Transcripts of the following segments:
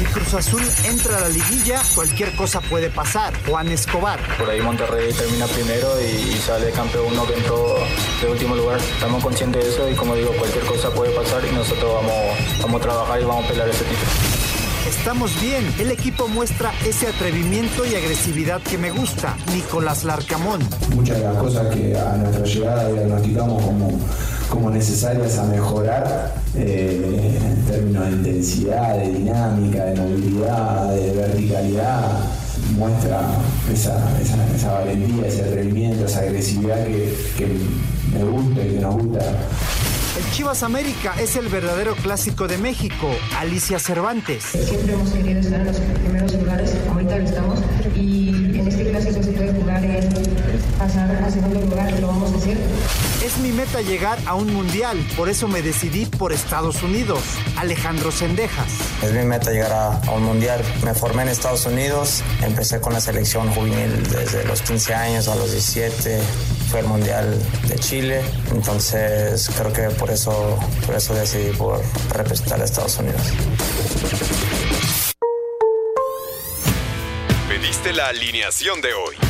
Si Cruz Azul entra a la liguilla, cualquier cosa puede pasar. Juan Escobar. Por ahí Monterrey termina primero y, sale campeón uno que entró de último lugar. Estamos conscientes de eso y como digo, cualquier cosa puede pasar y nosotros vamos, vamos a trabajar y vamos a pelear ese título. Estamos bien. El equipo muestra ese atrevimiento y agresividad que me gusta. Nicolás Larcamón. Muchas de las cosas que a nuestra llegada diagnosticamos como, como necesarias a mejorar eh, en términos de intensidad, de dinámica, de movilidad, de verticalidad, muestra esa, esa, valentía, ese atrevimiento, esa agresividad que, que me gusta y que nos gusta. El Chivas América es el verdadero clásico de México. Alicia Cervantes. Siempre hemos querido estar en los primeros lugares, ahorita lo estamos, y en este clásico se puede jugar en pasar a segundo lugar, lo vamos a hacer. Es mi meta llegar a un mundial, por eso me decidí por Estados Unidos. Alejandro Sendejas. Es mi meta llegar a, un mundial. Me formé en Estados Unidos, empecé con la selección juvenil desde los 15 años a los 17 fue el Mundial de Chile, entonces creo que por eso, por eso decidí por representar a Estados Unidos. Pediste la alineación de hoy.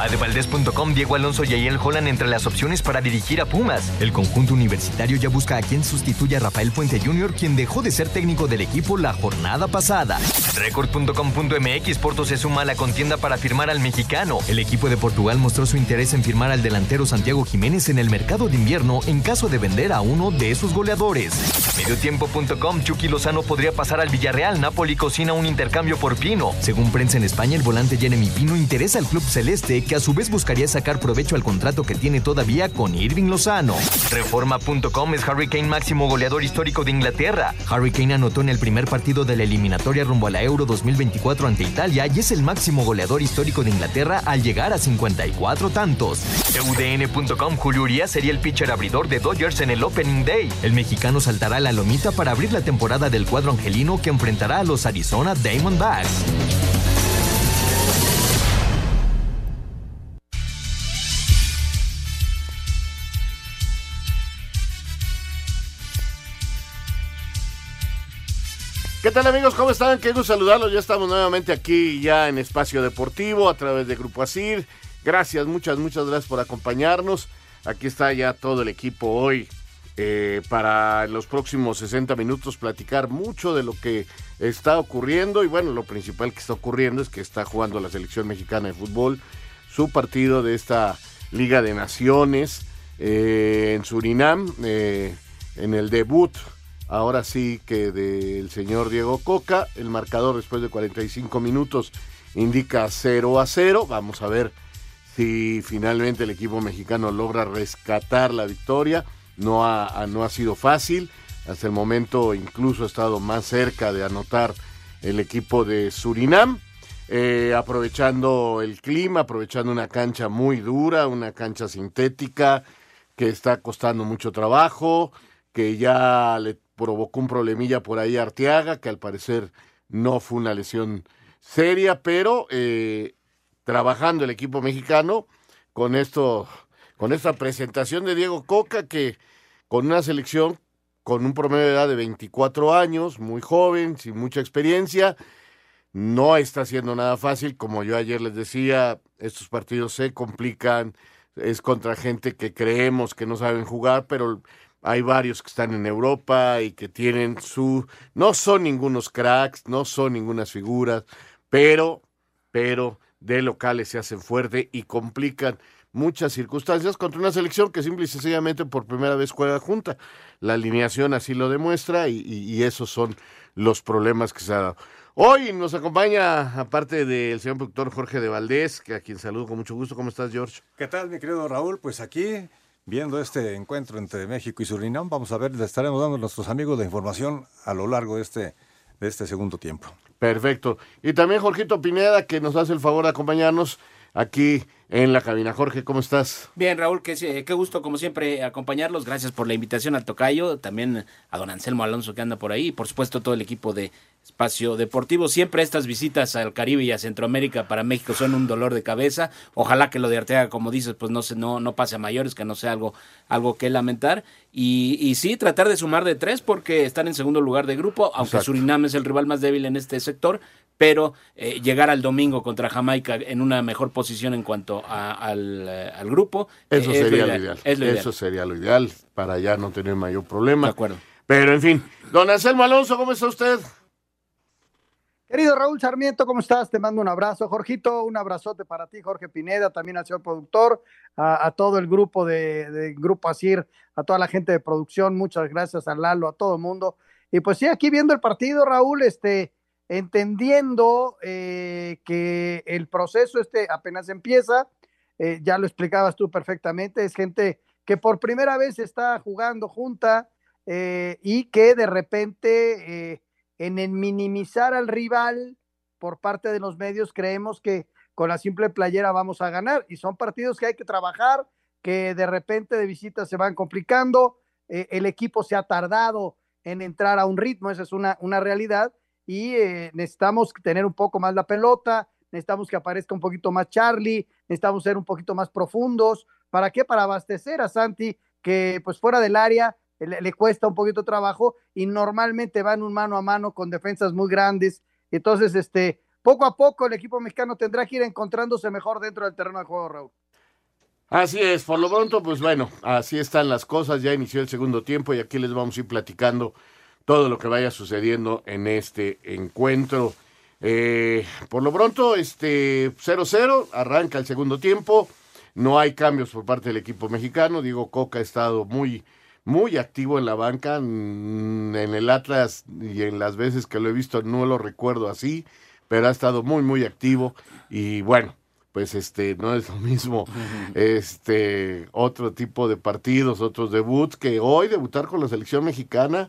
Adevaldez.com, Diego Alonso y Ayel Holland entre las opciones para dirigir a Pumas. El conjunto universitario ya busca a quien sustituya a Rafael Puente Jr., quien dejó de ser técnico del equipo la jornada pasada. Record.com.mx, Porto se suma a la contienda para firmar al mexicano. El equipo de Portugal mostró su interés en firmar al delantero Santiago Jiménez en el mercado de invierno en caso de vender a uno de sus goleadores. Mediotiempo.com, Chucky Lozano podría pasar al Villarreal. Napoli cocina un intercambio por Pino. Según prensa en España, el volante Jeremy Pino interesa al club celeste que a su vez buscaría sacar provecho al contrato que tiene todavía con Irving Lozano. Reforma.com es Harry Kane máximo goleador histórico de Inglaterra. Harry Kane anotó en el primer partido de la eliminatoria rumbo a la Euro 2024 ante Italia y es el máximo goleador histórico de Inglaterra al llegar a 54 tantos. UDN.com Julio Urias sería el pitcher abridor de Dodgers en el Opening Day. El mexicano saltará la lomita para abrir la temporada del cuadro angelino que enfrentará a los Arizona Diamondbacks. ¿Qué tal amigos? ¿Cómo están? Qué gusto saludarlos. Ya estamos nuevamente aquí ya en Espacio Deportivo a través de Grupo Asir. Gracias, muchas, muchas gracias por acompañarnos. Aquí está ya todo el equipo hoy eh, para los próximos 60 minutos platicar mucho de lo que está ocurriendo. Y bueno, lo principal que está ocurriendo es que está jugando la selección mexicana de fútbol su partido de esta Liga de Naciones eh, en Surinam, eh, en el debut ahora sí que del señor Diego Coca. El marcador después de 45 minutos indica 0 a 0. Vamos a ver si finalmente el equipo mexicano logra rescatar la victoria. No ha, no ha sido fácil. Hasta el momento incluso ha estado más cerca de anotar el equipo de Surinam. Eh, aprovechando el clima, aprovechando una cancha muy dura, una cancha sintética que está costando mucho trabajo, que ya le provocó un problemilla por ahí Arteaga, que al parecer no fue una lesión seria, pero eh, trabajando el equipo mexicano con esto, con esta presentación de Diego Coca, que con una selección con un promedio de edad de 24 años, muy joven, sin mucha experiencia, no está siendo nada fácil, como yo ayer les decía, estos partidos se complican, es contra gente que creemos que no saben jugar, pero hay varios que están en Europa y que tienen su... No son ningunos cracks, no son ningunas figuras, pero, pero de locales se hacen fuerte y complican muchas circunstancias contra una selección que simple y sencillamente por primera vez juega junta. La alineación así lo demuestra y, esos son los problemas que se ha dado. Hoy nos acompaña, aparte del señor productor Jorge de Valdés, que a quien saludo con mucho gusto. ¿Cómo estás, George? ¿Qué tal, mi querido Raúl? Pues aquí viendo este encuentro entre México y Surinam. Vamos a ver, le estaremos dando a nuestros amigos la información a lo largo de este, de este segundo tiempo. Perfecto. Y también Jorgito Pineda, que nos hace el favor de acompañarnos aquí en la cabina. Jorge, ¿cómo estás? Bien, Raúl, qué, qué gusto como siempre acompañarlos. Gracias por la invitación al Tocayo, también a don Anselmo Alonso que anda por ahí y por supuesto todo el equipo de Espacio Deportivo. Siempre estas visitas al Caribe y a Centroamérica para México son un dolor de cabeza. Ojalá que lo de Arteaga, como dices, pues no se, no, no pase a mayores, que no sea algo, algo que lamentar. Y, y sí, tratar de sumar de tres porque están en segundo lugar de grupo, aunque Surinam es el rival más débil en este sector, pero eh, llegar al domingo contra Jamaica en una mejor posición en cuanto al, eh, al, grupo. Eso sería lo ideal. Eso sería lo ideal para ya no tener mayor problema. De acuerdo. Pero en fin, don Anselmo Alonso, ¿cómo está usted? Querido Raúl Sarmiento, ¿cómo estás? Te mando un abrazo. Jorgito, un abrazote para ti, Jorge Pineda, también al señor productor, a, todo el grupo de, de, Grupo Asir, a toda la gente de producción, muchas gracias a Lalo, a todo el mundo. Y pues sí, aquí viendo el partido, Raúl, este, entendiendo eh, que el proceso este apenas empieza, eh, ya lo explicabas tú perfectamente, es gente que por primera vez está jugando junta eh, y que de repente en el minimizar al rival por parte de los medios creemos que con la simple playera vamos a ganar y son partidos que hay que trabajar, que de repente de visita se van complicando, el equipo se ha tardado en entrar a un ritmo, esa es una, una realidad y eh, necesitamos tener un poco más la pelota, necesitamos que aparezca un poquito más Charlie, necesitamos ser un poquito más profundos. ¿Para qué? Para abastecer a Santi, que pues fuera del área le, cuesta un poquito trabajo y normalmente van un mano a mano con defensas muy grandes. Entonces, este, poco a poco el equipo mexicano tendrá que ir encontrándose mejor dentro del terreno de juego, Raúl. Así es, por lo pronto, pues bueno, así están las cosas, ya inició el segundo tiempo y aquí les vamos a ir platicando todo lo que vaya sucediendo en este encuentro. Eh, por lo pronto, este 0-0, arranca el segundo tiempo. No hay cambios por parte del equipo mexicano. Diego Coca ha estado muy, muy activo en la banca. Mm, en el Atlas y en las veces que lo he visto no lo recuerdo así, pero ha estado muy, muy activo. Y bueno, pues este no es lo mismo este otro tipo de partidos, otros debuts que hoy debutar con la selección mexicana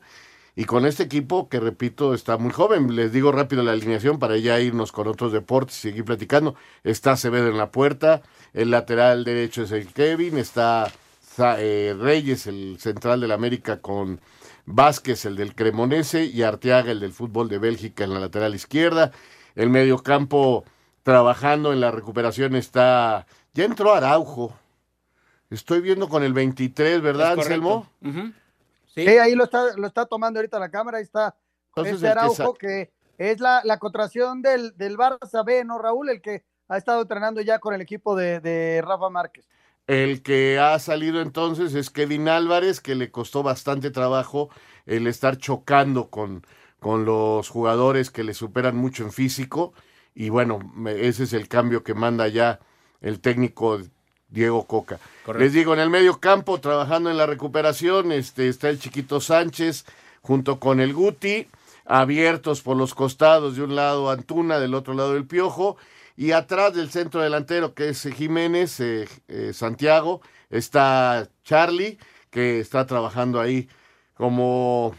y con este equipo que, repito, está muy joven. Les digo rápido la alineación para ya irnos con otros deportes y seguir platicando. Está Acevedo en la puerta, el lateral derecho es el Kevin, está eh, Reyes, el central del América, con Vázquez, el del Cremonese, y Arteaga, el del fútbol de Bélgica, en la lateral izquierda. El mediocampo trabajando en la recuperación está... Ya entró Araujo. Estoy viendo con el 23, ¿verdad, Anselmo? Sí, ahí lo está, lo está tomando ahorita la cámara, ahí está ese Araujo que, es la, la contracción del, del Barça B, ¿no, Raúl? El que ha estado entrenando ya con el equipo de, Rafa Márquez. El que ha salido entonces es Kevin Álvarez, que le costó bastante trabajo el estar chocando con, con los jugadores que le superan mucho en físico. Y bueno, ese es el cambio que manda ya el técnico Diego Coca. Les digo, en el medio campo, trabajando en la recuperación, este, está el chiquito Sánchez junto con el Guti, abiertos por los costados, de un lado Antuna, del otro lado el Piojo, y atrás del centro delantero, que es Jiménez, eh, eh, Santiago, está Charlie, que está trabajando ahí como,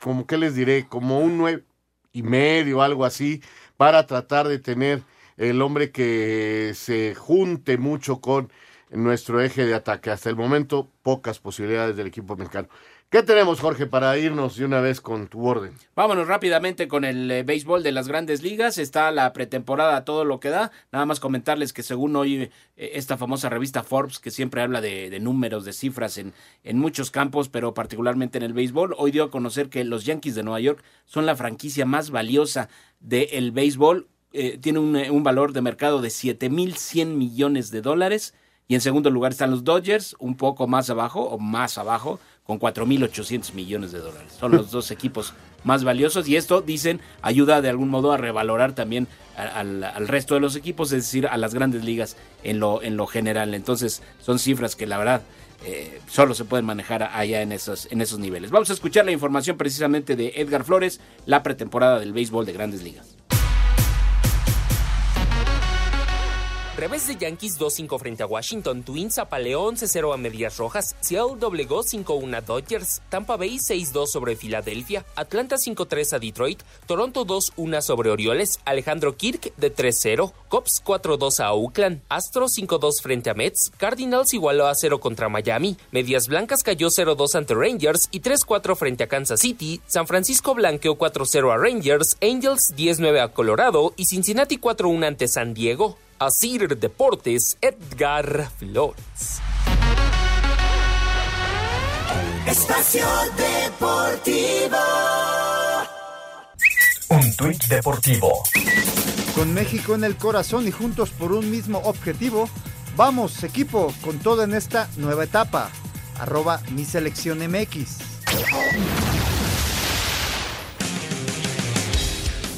como, ¿qué les diré? Como un nueve y medio, algo así, para tratar de tener el hombre que se junte mucho con nuestro eje de ataque. Hasta el momento, pocas posibilidades del equipo mexicano. ¿Qué tenemos, Jorge, para irnos de una vez con tu orden? Vámonos rápidamente con el eh, béisbol de las grandes ligas. Está la pretemporada, todo lo que da. Nada más comentarles que según hoy eh, esta famosa revista Forbes, que siempre habla de, números, de cifras en, en, muchos campos, pero particularmente en el béisbol, hoy dio a conocer que los Yankees de Nueva York son la franquicia más valiosa del béisbol eh, tiene eh, un, valor de mercado de 7.100 millones de dólares. Y en segundo lugar están los Dodgers, un poco más abajo o más abajo, con 4.800 millones de dólares. Son los dos equipos más valiosos y esto, dicen, ayuda de algún modo a revalorar también al, resto de los equipos, es decir, a las grandes ligas en lo, en lo general. Entonces, son cifras que la verdad eh, solo se pueden manejar allá en esos, en esos niveles. Vamos a escuchar la información precisamente de Edgar Flores, la pretemporada del béisbol de grandes ligas. Revés de Yankees 2-5 frente a Washington, Twins apaleó 11-0 a medias rojas, Seattle doblegó 5-1 a Dodgers, Tampa Bay 6-2 sobre Filadelfia, Atlanta 5-3 a Detroit, Toronto 2-1 sobre Orioles, Alejandro Kirk de 3-0, Cops 4-2 a Oakland, Astros 5-2 frente a Mets, Cardinals igualó a 0 contra Miami, Medias Blancas cayó 0-2 ante Rangers y 3-4 frente a Kansas City, San Francisco blanqueó 4-0 a Rangers, Angels 10-9 a Colorado y Cincinnati 4-1 ante San Diego. Asir Deportes, Edgar Flores. Espacio Deportivo. Un tuit deportivo. Con México en el corazón y juntos por un mismo objetivo, vamos equipo con todo en esta nueva etapa. Arroba mi selección MX.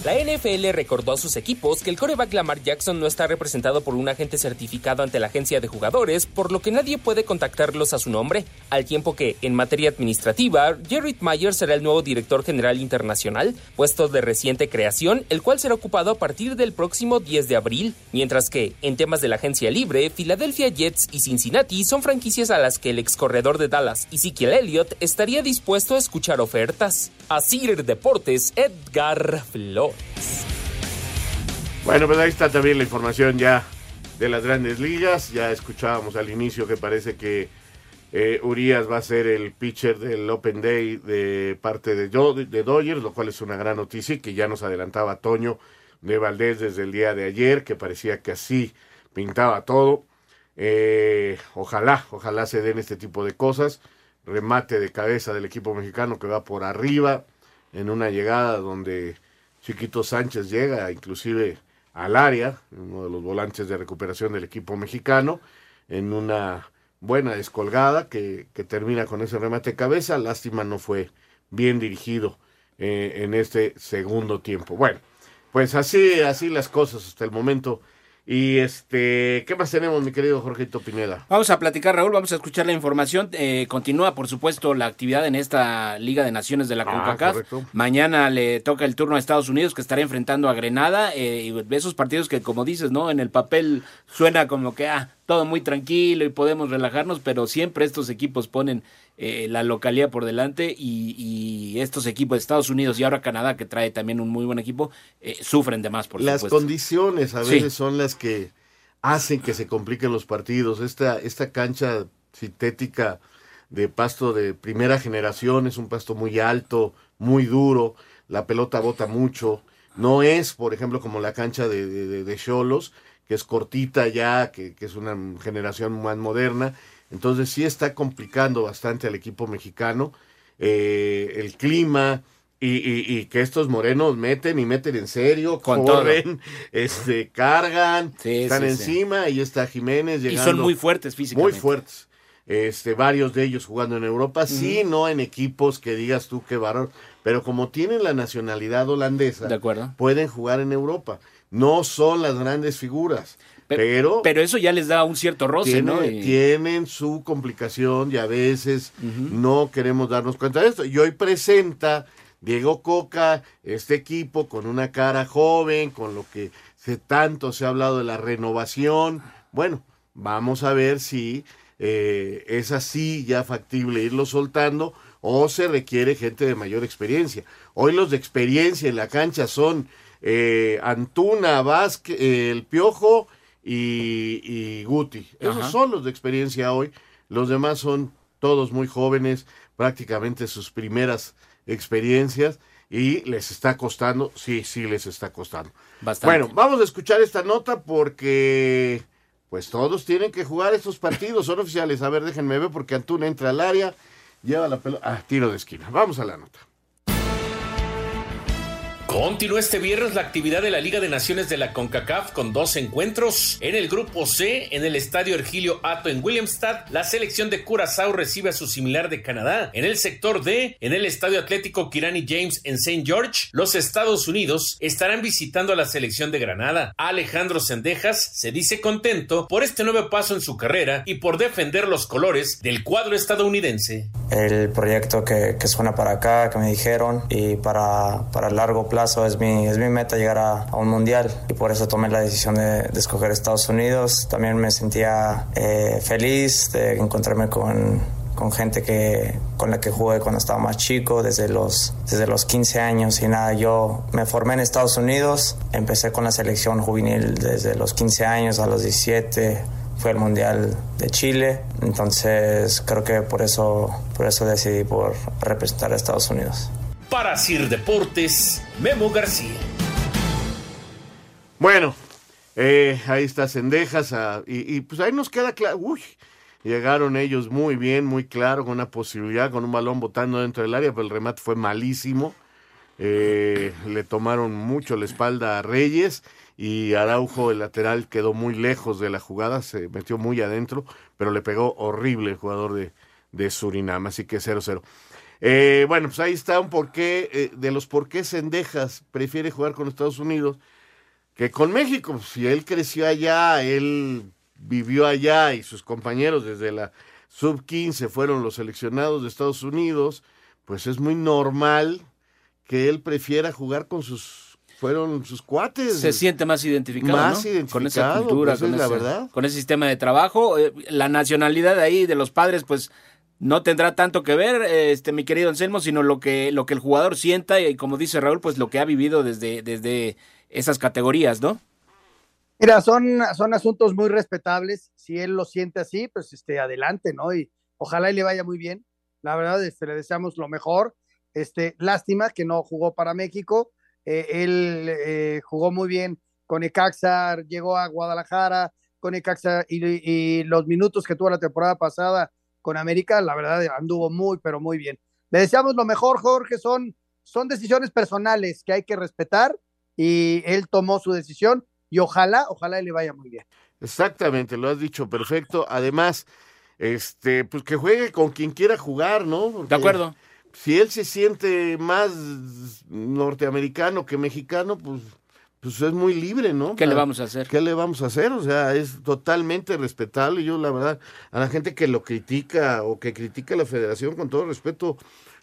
La NFL recordó a sus equipos que el coreback Lamar Jackson no está representado por un agente certificado ante la agencia de jugadores, por lo que nadie puede contactarlos a su nombre, al tiempo que, en materia administrativa, Jared Myers será el nuevo director general internacional, puesto de reciente creación, el cual será ocupado a partir del próximo 10 de abril, mientras que, en temas de la agencia libre, Philadelphia Jets y Cincinnati son franquicias a las que el ex corredor de Dallas, Ezekiel Elliott, estaría dispuesto a escuchar ofertas. Así Deportes, Edgar Flores. Bueno, pues ahí está también la información ya de las grandes ligas. Ya escuchábamos al inicio que parece que eh, Urias va a ser el pitcher del Open Day de parte de, de Dodgers, lo cual es una gran noticia y que ya nos adelantaba Toño de Valdés desde el día de ayer, que parecía que así pintaba todo. Eh, ojalá, ojalá se den este tipo de cosas. Remate de cabeza del equipo mexicano que va por arriba en una llegada donde Chiquito Sánchez llega inclusive al área, uno de los volantes de recuperación del equipo mexicano, en una buena descolgada que, que termina con ese remate de cabeza. Lástima no fue bien dirigido eh, en este segundo tiempo. Bueno, pues así, así las cosas hasta el momento y este, ¿qué más tenemos, mi querido Jorgito Pineda? Vamos a platicar, Raúl, vamos a escuchar la información. Eh, continúa, por supuesto, la actividad en esta Liga de Naciones de la ah, CONCACAF. Mañana le toca el turno a Estados Unidos, que estará enfrentando a Grenada. Eh, y esos partidos que, como dices, ¿no? En el papel suena como que, ah, todo muy tranquilo y podemos relajarnos, pero siempre estos equipos ponen eh, la localidad por delante y, estos equipos de Estados Unidos y ahora Canadá, que trae también un muy buen equipo, eh, sufren de más, por las condiciones a veces son las que hacen que se compliquen los partidos. Esta, esta cancha sintética de pasto de primera generación es un pasto muy alto, muy duro, la pelota bota mucho. No es, por ejemplo, como la cancha de Cholos, que es cortita ya, que, que es una generación más moderna entonces sí está complicando bastante al equipo mexicano eh, el clima y, que estos morenos meten y meten en serio, corren, este, cargan, están encima y está Jiménez llegando. Y son muy fuertes físicamente. Muy fuertes. Este, varios de ellos jugando en Europa, sí, no en equipos que digas tú qué varón, pero como tienen la nacionalidad holandesa, de acuerdo. pueden jugar en Europa. No son las grandes figuras. Pero, pero, eso ya les da un cierto roce, ¿no? Tienen su complicación y a veces no queremos darnos cuenta de esto. Y hoy presenta Diego Coca este equipo con una cara joven, con lo que se, tanto se ha hablado de la renovación. Bueno, vamos a ver si eh, es así ya factible irlo soltando o se requiere gente de mayor experiencia. Hoy los de experiencia en la cancha son eh, Antuna, Vázquez, el Piojo y, Guti. Esos son los de experiencia hoy. Los demás son todos muy jóvenes, prácticamente sus primeras experiencias y les está costando, sí, sí les está costando. Bueno, vamos a escuchar esta nota porque pues todos tienen que jugar estos partidos, son oficiales. A ver, déjenme ver porque Antuna entra al área, lleva la pelota, ah, tiro de esquina. Vamos a la nota. Continúa este viernes la actividad de la Liga de Naciones de la CONCACAF con dos encuentros. En el grupo C, en el estadio Ergilio Ato en Williamstad, la selección de Curazao recibe a su similar de Canadá. En el sector D, en el estadio Atlético Kirani James en St. George, los Estados Unidos estarán visitando a la selección de Granada. Alejandro Sendejas se dice contento por este nuevo paso en su carrera y por defender los colores del cuadro estadounidense. el proyecto que, que, suena para acá, que me dijeron, y para, para largo plazo es mi, es mi meta llegar a, a un mundial, y por eso tomé la decisión de, de escoger Estados Unidos. También me sentía eh, feliz de encontrarme con con gente que, con la que jugué cuando estaba más chico, desde los, desde los 15 años y nada, yo me formé en Estados Unidos, empecé con la selección juvenil desde los 15 años a los 17, fue el Mundial de Chile, entonces creo que por eso, por eso decidí por representar a Estados Unidos. Para Sir Deportes, Memo García. Bueno, eh, ahí está Cendejas, ah, y, pues ahí nos queda claro, uy, Llegaron ellos muy bien, muy claro, con una posibilidad, con un balón botando dentro del área, pero el remate fue malísimo. Eh, le tomaron mucho la espalda a Reyes y Araujo, el lateral, quedó muy lejos de la jugada, se metió muy adentro, pero le pegó horrible el jugador de, de Surinam, así que 0-0. Eh, bueno, pues ahí está un porqué, eh, de los por qué Sendejas prefiere jugar con Estados Unidos que con México. Si él creció allá, él vivió allá y sus compañeros desde la sub 15 fueron los seleccionados de Estados Unidos, pues es muy normal que él prefiera jugar con sus fueron sus cuates. Se siente más identificado, más ¿no? identificado con esa cultura, pues con, la ese, verdad. con ese sistema de trabajo. Eh, la nacionalidad ahí de los padres, pues no tendrá tanto que ver, este mi querido Anselmo, sino lo que, lo que el jugador sienta y como dice Raúl, pues lo que ha vivido desde, desde esas categorías, ¿no? Mira, son, son asuntos muy respetables. Si él lo siente así, pues este, adelante, ¿no? Y ojalá y le vaya muy bien. La verdad, este, le deseamos lo mejor. Este, lástima que no jugó para México. Eh, él eh, jugó muy bien con Ecaxa, llegó a Guadalajara con Ecaxa y, y, los minutos que tuvo la temporada pasada con América, la verdad anduvo muy, pero muy bien. Le deseamos lo mejor, Jorge. Son, son decisiones personales que hay que respetar y él tomó su decisión y ojalá, ojalá le vaya muy bien. Exactamente, lo has dicho perfecto. Además, este, pues que juegue con quien quiera jugar, ¿no? Porque de acuerdo. Si él se siente más norteamericano que mexicano, pues, pues es muy libre, ¿no? ¿Qué le vamos a hacer? ¿Qué le vamos a hacer? O sea, es totalmente respetable. Yo, la verdad, a la gente que lo critica o que critica a la federación, con todo respeto,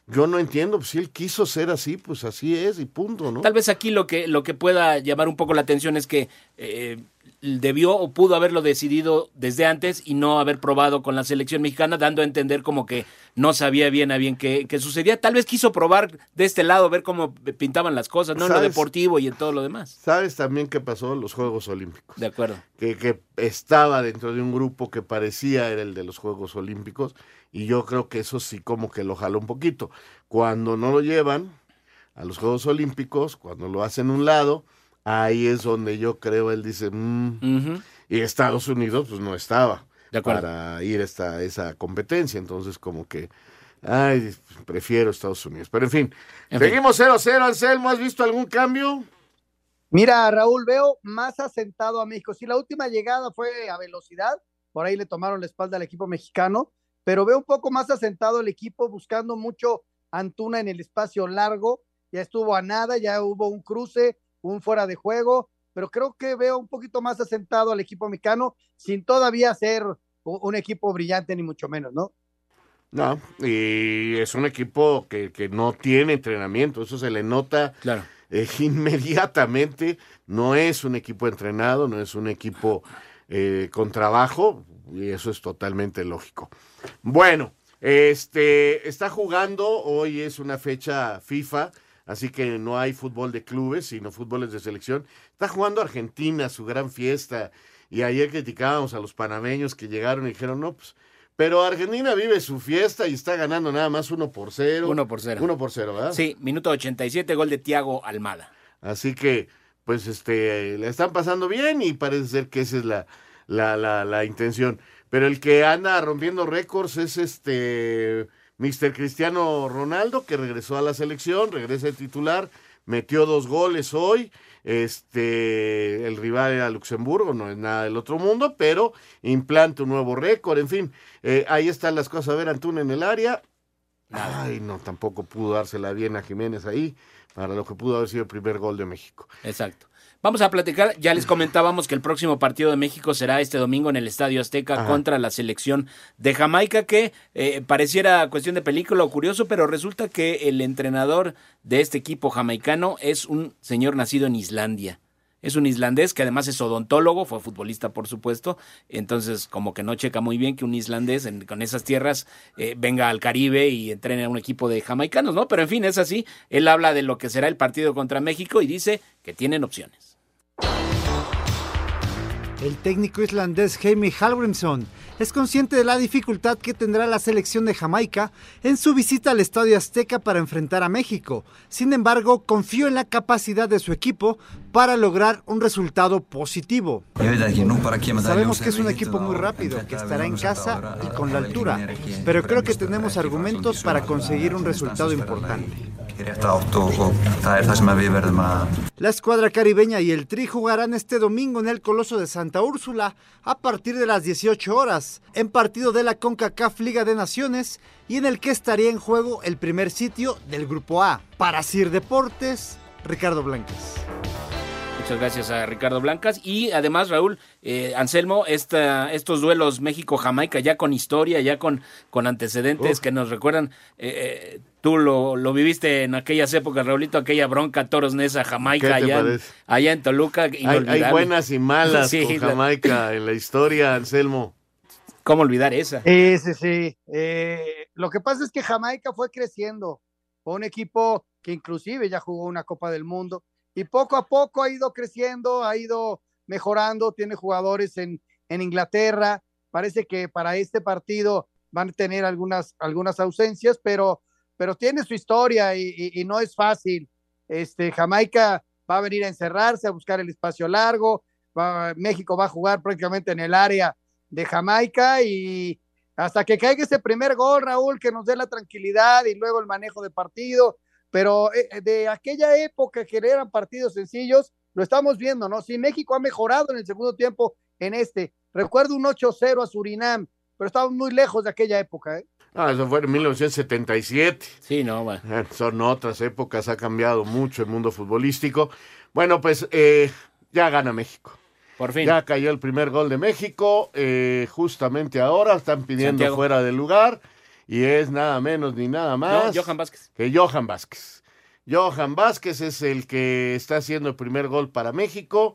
yo no entiendo, pues si él quiso ser así, pues así es y punto, ¿no? Tal vez aquí lo que, lo que pueda llamar un poco la atención es que eh, debió o pudo haberlo decidido desde antes y no haber probado con la selección mexicana, dando a entender como que no sabía bien a bien qué, qué sucedía. Tal vez quiso probar de este lado, ver cómo pintaban las cosas, ¿no? En lo deportivo y en todo lo demás. ¿Sabes también qué pasó en los Juegos Olímpicos? De acuerdo. Que, que estaba dentro de un grupo que parecía era el de los Juegos Olímpicos y yo creo que eso sí como que lo jaló un poquito. Cuando no lo llevan a los Juegos Olímpicos, cuando lo hacen a un lado, ahí es donde yo creo él dice, mm". Uh -huh. y Estados Unidos pues no estaba De acuerdo. para ir a esta, esa competencia, entonces como que, ay, prefiero Estados Unidos. Pero en fin, En seguimos 0-0, Anselmo, ¿has visto algún cambio? Mira, Raúl, veo más asentado a México. Si la última llegada fue a velocidad, por ahí le tomaron la espalda al equipo mexicano, pero veo un poco más asentado el equipo buscando mucho Antuna en el espacio largo. Ya estuvo a nada, ya hubo un cruce, un fuera de juego, pero creo que veo un poquito más asentado al equipo mexicano sin todavía ser un equipo brillante ni mucho menos, ¿no? No, y es un equipo que, que no tiene entrenamiento, eso se le nota claro. eh, inmediatamente. No es un equipo entrenado, no es un equipo eh, con trabajo, y eso es totalmente lógico. Bueno, este está jugando, hoy es una fecha FIFA, así que no hay fútbol de clubes, sino fútboles de selección. Está jugando Argentina, su gran fiesta, y ayer criticábamos a los panameños que llegaron y dijeron, no, pues pero Argentina vive su fiesta y está ganando nada más 1 por 0. 1 por 0. 1 por 0, ¿verdad? Sí, minuto 87, gol de Tiago Almada. Así que, pues, este, le están pasando bien y parece ser que esa es la, la, la, la intención. Pero el que anda rompiendo récords es este Mr. Cristiano Ronaldo, que regresó a la selección, regresa de titular, metió dos goles hoy. Este, el rival era Luxemburgo, no es nada del otro mundo, pero implanta un nuevo récord, en fin, eh, ahí están las cosas. A ver, Antuna en el área, Ay, no, tampoco pudo dársela bien a Jiménez ahí para lo que pudo haber sido el primer gol de México. Exacto. Vamos a platicar, ya les comentábamos que el próximo partido de México será este domingo en el Estadio Azteca Ajá. contra la selección de Jamaica, que eh, pareciera cuestión de película o curioso, pero resulta que el entrenador de este equipo jamaicano es un señor nacido en Islandia. Es un islandés que además es odontólogo, fue futbolista por supuesto, entonces como que no checa muy bien que un islandés con esas tierras eh, venga al Caribe y entrene a un equipo de jamaicanos, ¿no? Pero en fin, es así. Él habla de lo que será el partido contra México y dice que tienen opciones. El técnico islandés Jaime Halbrimsson es consciente de la dificultad que tendrá la selección de Jamaica en su visita al Estadio Azteca para enfrentar a México. Sin embargo, confío en la capacidad de su equipo para lograr un resultado positivo. Sabemos que es un equipo muy rápido, que estará en casa y con la altura, pero creo que tenemos argumentos para conseguir un resultado importante. La escuadra caribeña y el Tri jugarán este domingo en el Coloso de Santa Úrsula a partir de las 18 horas, en partido de la CONCACAF Liga de Naciones y en el que estaría en juego el primer sitio del Grupo A. Para Sir Deportes, Ricardo Blanques. Muchas gracias a Ricardo Blancas. Y además, Raúl, eh, Anselmo, esta, estos duelos México-Jamaica ya con historia, ya con, con antecedentes Uf. que nos recuerdan. eh, eh, tú lo, lo viviste en aquellas épocas, Raulito, aquella bronca Toros Nesa, Jamaica, ¿Qué te allá, allá en Toluca. Hay, hay buenas y malas Sí, con la- Jamaica en la historia, Anselmo. ¿Cómo olvidar esa? Sí, sí, sí. Eh, lo que pasa es que Jamaica fue creciendo. Fue un equipo que inclusive ya jugó una Copa del Mundo y poco a poco ha ido creciendo, ha ido mejorando, tiene jugadores en, en Inglaterra. Parece que para este partido van a tener algunas, algunas ausencias, pero, pero tiene su historia y, no es fácil. Este, Jamaica va a venir a encerrarse, a buscar el espacio largo. va- México va a jugar prácticamente en el área de Jamaica y hasta que caiga ese primer gol, Raúl, que nos dé la tranquilidad y luego el manejo de partido. Pero eh, de aquella época que eran partidos sencillos, lo estamos viendo, ¿no? Sí, México ha mejorado en el segundo tiempo en este. Recuerdo un 8-0 a Surinam, pero estamos muy lejos de aquella época, ¿eh? Ah, eso fue en 1977. Sí, no, bueno. Eh, Son otras épocas, ha cambiado mucho el mundo futbolístico. Bueno, pues eh, ya gana México. Por fin. Ya cayó el primer gol de México, eh, justamente ahora están pidiendo Santiago. fuera del lugar y es nada menos ni nada más No, Johan Vázquez. que Johan Vázquez. Johan Vázquez es el que está haciendo el primer gol para México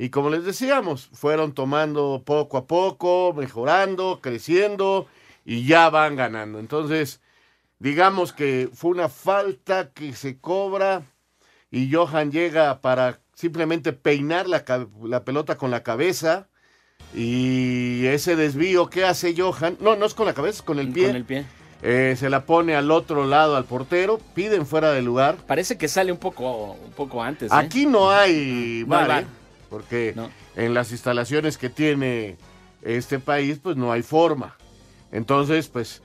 y como les decíamos, fueron tomando poco a poco, mejorando, creciendo y ya van ganando. Entonces, digamos que fue una falta que se cobra y Johan llega para simplemente peinar la, la pelota con la cabeza y ese desvío que hace Johan, no, no es con la cabeza, es con el pie. Con el pie. Eh, se la pone al otro lado al portero, piden fuera de lugar. Parece que sale un poco, un poco antes. ¿eh? Aquí no hay No hay Porque en las instalaciones que tiene este país, pues no hay forma. Entonces, pues,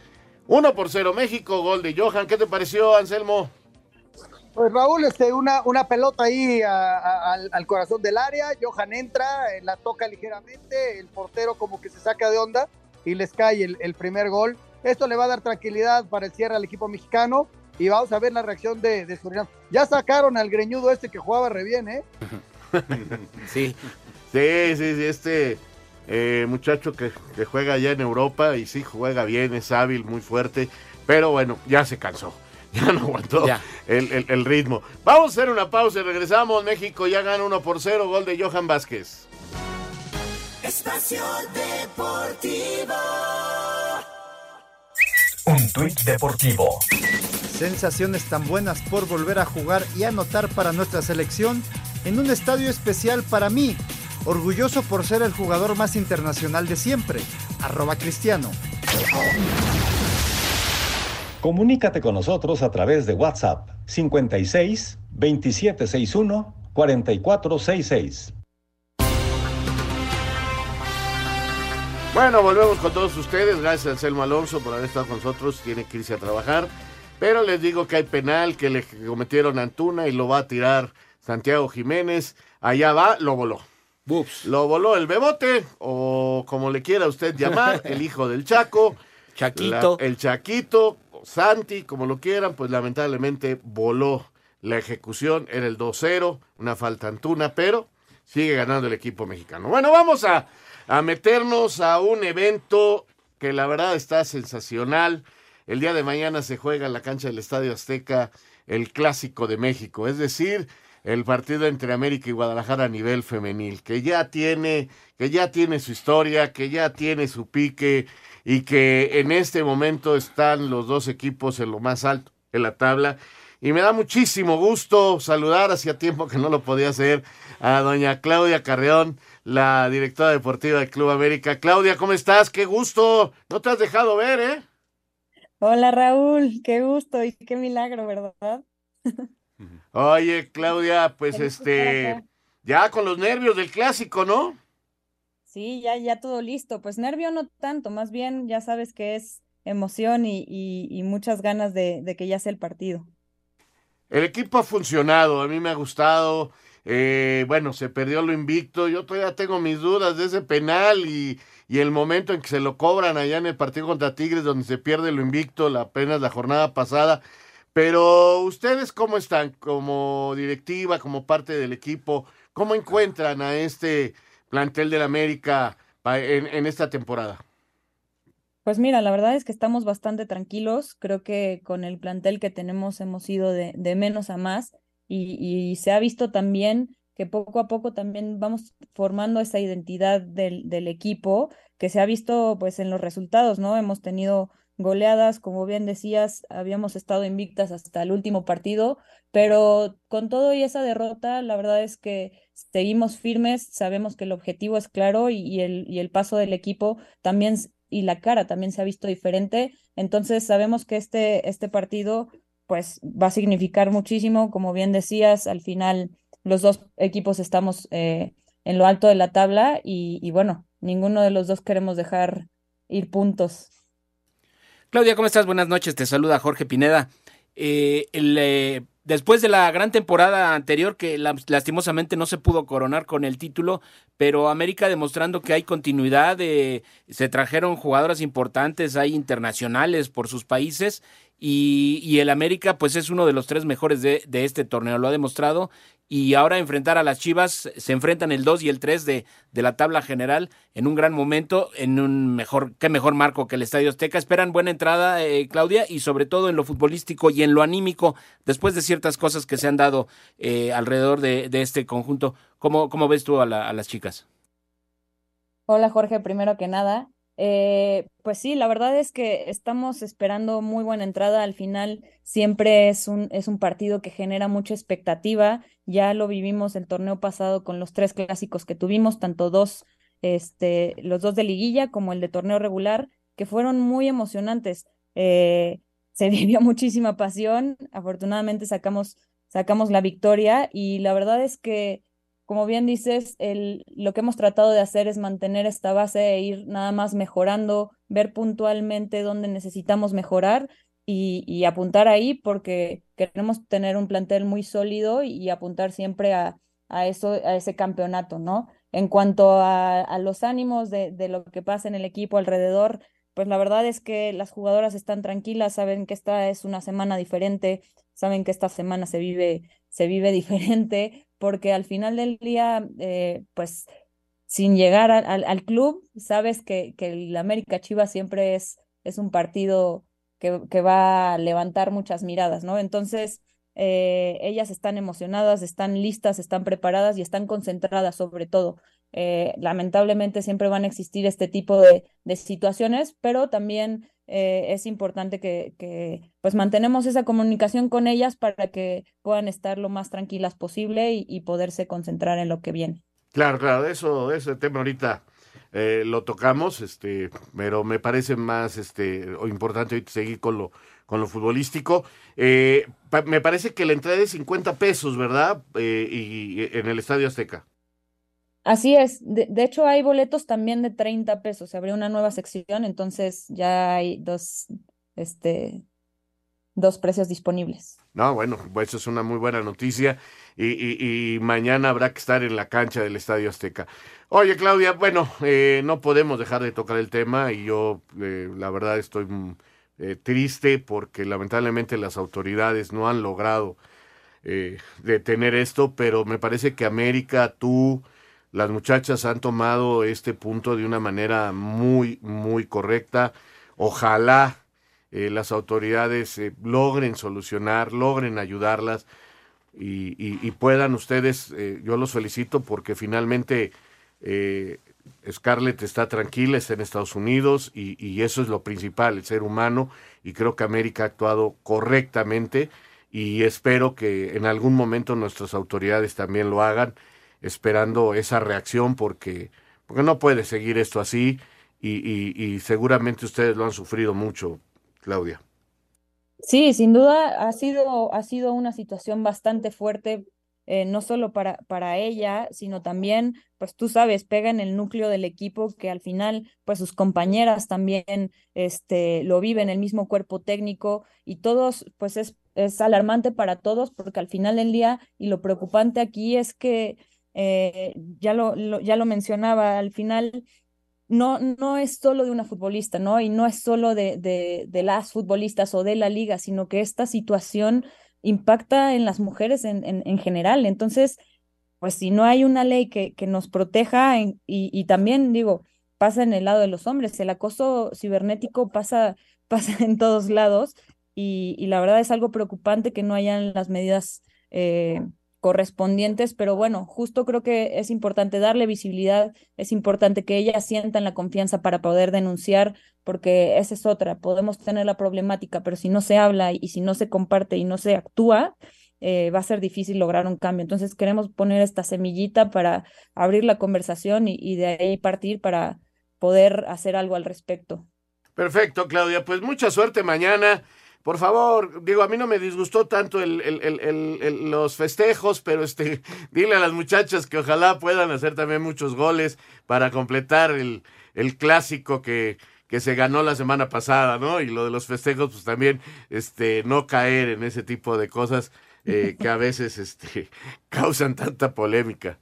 1 por 0 México, gol de Johan. ¿Qué te pareció, Anselmo? Pues Raúl, este, una, una pelota ahí a- a- al, al corazón del área, Johan entra, eh, la toca ligeramente, el portero como que se saca de onda y les cae el, el primer gol. Esto le va a dar tranquilidad para el cierre al equipo mexicano y vamos a ver la reacción de, de Surinam. Ya sacaron al greñudo este que jugaba re bien, ¿eh? Sí. Sí, sí, sí, este eh, muchacho que, que juega allá en Europa y sí juega bien, es hábil, muy fuerte, pero bueno, ya se cansó. Ya no aguantó Ya. El, el- el ritmo. Vamos a hacer una pausa y regresamos. México ya gana 1 por 0, gol de Johan Vázquez. Espacio Deportivo. Un tuit deportivo. Sensaciones tan buenas por volver a jugar y anotar para nuestra selección en un estadio especial para mí. Orgulloso por ser el jugador más internacional de siempre. Arroba Cristiano. Comunícate con nosotros a través de WhatsApp 56 2761 4466. Bueno, volvemos con todos ustedes. Gracias a Anselmo Alonso por haber estado con nosotros. Tiene que irse a trabajar. Pero les digo que hay penal que le cometieron a Antuna y lo va a tirar Santiago Jiménez. Allá va, lo voló. Lo voló el Bebote, o como le quiera usted llamar, el hijo del Chaco. Chaquito. La- el Chaquito, Santi, como lo quieran, pues lamentablemente voló la ejecución, era el 2-0, una falta antuna, pero sigue ganando el equipo mexicano. Bueno, vamos a, a meternos a un evento que la verdad está sensacional. El día de mañana se juega en la cancha del Estadio Azteca el Clásico de México, es decir, el partido entre América y Guadalajara a nivel femenil, que ya tiene, que ya tiene su historia, que ya tiene su pique y que en este momento están los dos equipos en lo más alto en la tabla. Y me da muchísimo gusto saludar, hacía tiempo que no lo podía hacer, a doña Claudia Carreón, la directora deportiva del Club América. Claudia, ¿cómo estás? Qué gusto. No te has dejado ver, ¿eh? Hola Raúl, qué gusto y qué milagro, ¿verdad? Oye, Claudia, pues este, ya con los nervios del clásico, ¿no? Sí, ya, ya todo listo. Pues nervio no tanto, más bien ya sabes que es emoción y, y, muchas ganas de, de, que ya sea el partido. El equipo ha funcionado, a mí me ha gustado. Eh, bueno, se perdió lo invicto. Yo todavía tengo mis dudas de ese penal y, y, el momento en que se lo cobran allá en el partido contra Tigres, donde se pierde lo invicto, la, apenas la jornada pasada. Pero ustedes, ¿cómo están? Como directiva, como parte del equipo, ¿cómo encuentran a este plantel del América en, esta temporada? Pues mira, la verdad es que estamos bastante tranquilos. Creo que con el plantel que tenemos hemos ido de, de menos a más y, y, se ha visto también que poco a poco también vamos formando esa identidad del, del equipo que se ha visto pues en los resultados, ¿no? Hemos tenido goleadas, como bien decías, habíamos estado invictas hasta el último partido, pero con todo y esa derrota, la verdad es que seguimos firmes, sabemos que el objetivo es claro y, el, y el paso del equipo también y la cara también se ha visto diferente, entonces sabemos que este, este partido pues va a significar muchísimo, como bien decías, al final los dos equipos estamos eh, en lo alto de la tabla y, y bueno, ninguno de los dos queremos dejar ir puntos. Claudia, ¿cómo estás? Buenas noches, te saluda Jorge Pineda. Eh, eh, después de la gran temporada anterior, que lastimosamente no se pudo coronar con el título, pero América demostrando que hay continuidad, eh, se trajeron jugadoras importantes, hay internacionales por sus países y, y, el América pues es uno de los tres mejores de, este torneo, lo ha demostrado y ahora enfrentar a las Chivas, se enfrentan el 2 y el 3 de, de la tabla general en un gran momento, en un mejor, qué mejor marco que el Estadio Azteca. Esperan buena entrada, eh, Claudia, y sobre todo en lo futbolístico y en lo anímico, después de ciertas cosas que se han dado eh, alrededor de, este conjunto. ¿Cómo, cómo ves tú a, a las chicas? Hola Jorge, primero que nada, eh, pues sí, la verdad es que estamos esperando muy buena entrada. Al final siempre es un, es un partido que genera mucha expectativa. Ya lo vivimos el torneo pasado con los tres clásicos que tuvimos, tanto dos, este, los dos de liguilla como el de torneo regular, que fueron muy emocionantes. Eh, se vivió muchísima pasión. Afortunadamente sacamos, sacamos la victoria y la verdad es que como bien dices, lo que hemos tratado de hacer es mantener esta base e ir nada más mejorando, ver puntualmente dónde necesitamos mejorar y, apuntar ahí porque queremos tener un plantel muy sólido y, apuntar siempre a, eso, a ese campeonato, ¿no? En cuanto a, a los ánimos de, de lo que pasa en el equipo alrededor, pues la verdad es que las jugadoras están tranquilas, saben que esta es una semana diferente, saben que esta semana se vive, se vive diferente, porque al final del día, eh, pues sin llegar al club, sabes que, que el América Chivas siempre es, es un partido que, que, va a levantar muchas miradas, ¿no? Entonces, eh, ellas están emocionadas, están listas, están preparadas y están concentradas sobre todo. Eh, lamentablemente siempre van a existir este tipo de, de situaciones, pero también eh, es importante que, que, pues mantenemos esa comunicación con ellas para que puedan estar lo más tranquilas posible y, poderse concentrar en lo que viene. Claro, claro, eso, ese tema ahorita eh, lo tocamos, este, pero me parece más este, importante seguir con lo, con lo futbolístico. Eh, me parece que la entrada es de 50 pesos, ¿verdad? Eh, y, en el Estadio Azteca. Así es, de, de, hecho hay boletos también de 30 pesos, se abrió una nueva sección, entonces ya hay dos, este, dos precios disponibles. No, bueno, pues eso es una muy buena noticia y, y, y, mañana habrá que estar en la cancha del Estadio Azteca. Oye, Claudia, bueno, eh, no podemos dejar de tocar el tema y yo, eh, la verdad, estoy eh, triste porque lamentablemente las autoridades no han logrado eh, detener esto, pero me parece que América, tú, las muchachas han tomado este punto de una manera muy, muy correcta. Ojalá eh, las autoridades eh, logren solucionar, logren ayudarlas y, puedan ustedes, eh, yo los felicito porque finalmente Scarlett está tranquila, está en Estados Unidos y, y eso es lo principal, el ser humano y creo que América ha actuado correctamente y espero que en algún momento nuestras autoridades también lo hagan, esperando esa reacción porque, porque no puede seguir esto así y, seguramente ustedes lo han sufrido mucho, Claudia. Sí, sin duda ha sido, ha sido una situación bastante fuerte, eh, no solo para, para ella, sino también, pues tú sabes, pega en el núcleo del equipo que al final, pues sus compañeras también este, lo viven, el mismo cuerpo técnico y todos, pues es, es alarmante para todos porque al final del día, y lo preocupante aquí es que, eh, ya lo, ya lo mencionaba, al final no, no es solo de una futbolista, ¿no? Y no es solo de, de, las futbolistas o de la liga, sino que esta situación impacta en las mujeres en, en, en general. Entonces, pues si no hay una ley que, que nos proteja y, y también digo, pasa en el lado de los hombres, el acoso cibernético pasa, pasa en todos lados y, y la verdad es algo preocupante que no hayan las medidas eh, correspondientes, pero bueno, justo creo que es importante darle visibilidad, es importante que ellas sientan la confianza para poder denunciar, porque esa es otra, podemos tener la problemática, pero si no se habla y si no se comparte y no se actúa, eh, va a ser difícil lograr un cambio. Entonces queremos poner esta semillita para abrir la conversación y, y de ahí partir para poder hacer algo al respecto. Perfecto, Claudia. Pues mucha suerte mañana. Por favor, digo, a mí no me disgustó tanto el, el- el- los festejos, pero este, dile a las muchachas que ojalá puedan hacer también muchos goles para completar el, clásico que, que se ganó la semana pasada, ¿no? Y lo de los festejos, pues también, este, no caer en ese tipo de cosas eh, que a veces, este, causan tanta polémica.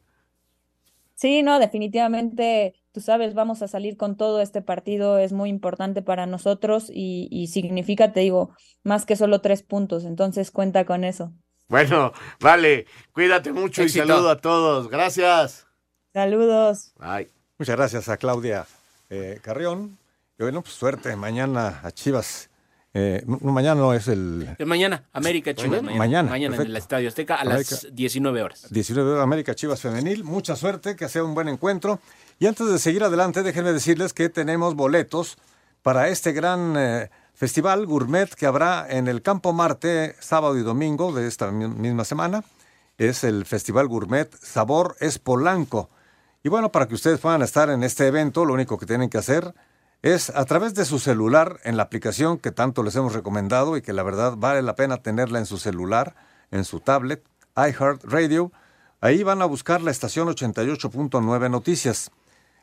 Sí, no, definitivamente, tú sabes, vamos a salir con todo este partido, es muy importante para nosotros y, y significa, te digo, más que solo tres puntos, entonces cuenta con eso. Bueno, vale, cuídate mucho Éxito. y saludo a todos. Gracias. Saludos. Bye. Muchas gracias a Claudia eh, Carrión. Y bueno, pues suerte mañana a Chivas. Eh, mañana no es el mañana, América Chivas. Mañana. Mañana, Mañana, en el Estadio Azteca a América. las 19 horas. 19 de América Chivas Femenil. Mucha suerte, que sea un buen encuentro. Y antes de seguir adelante, déjenme decirles que tenemos boletos para este gran eh, festival gourmet que habrá en el Campo Marte sábado y domingo de esta mi- misma semana. Es el Festival Gourmet Sabor es Polanco. Y bueno, para que ustedes puedan estar en este evento, lo único que tienen que hacer es a través de su celular, en la aplicación que tanto les hemos recomendado y que la verdad vale la pena tenerla en su celular, en su tablet, iHeartRadio, ahí van a buscar la estación 88.9 Noticias.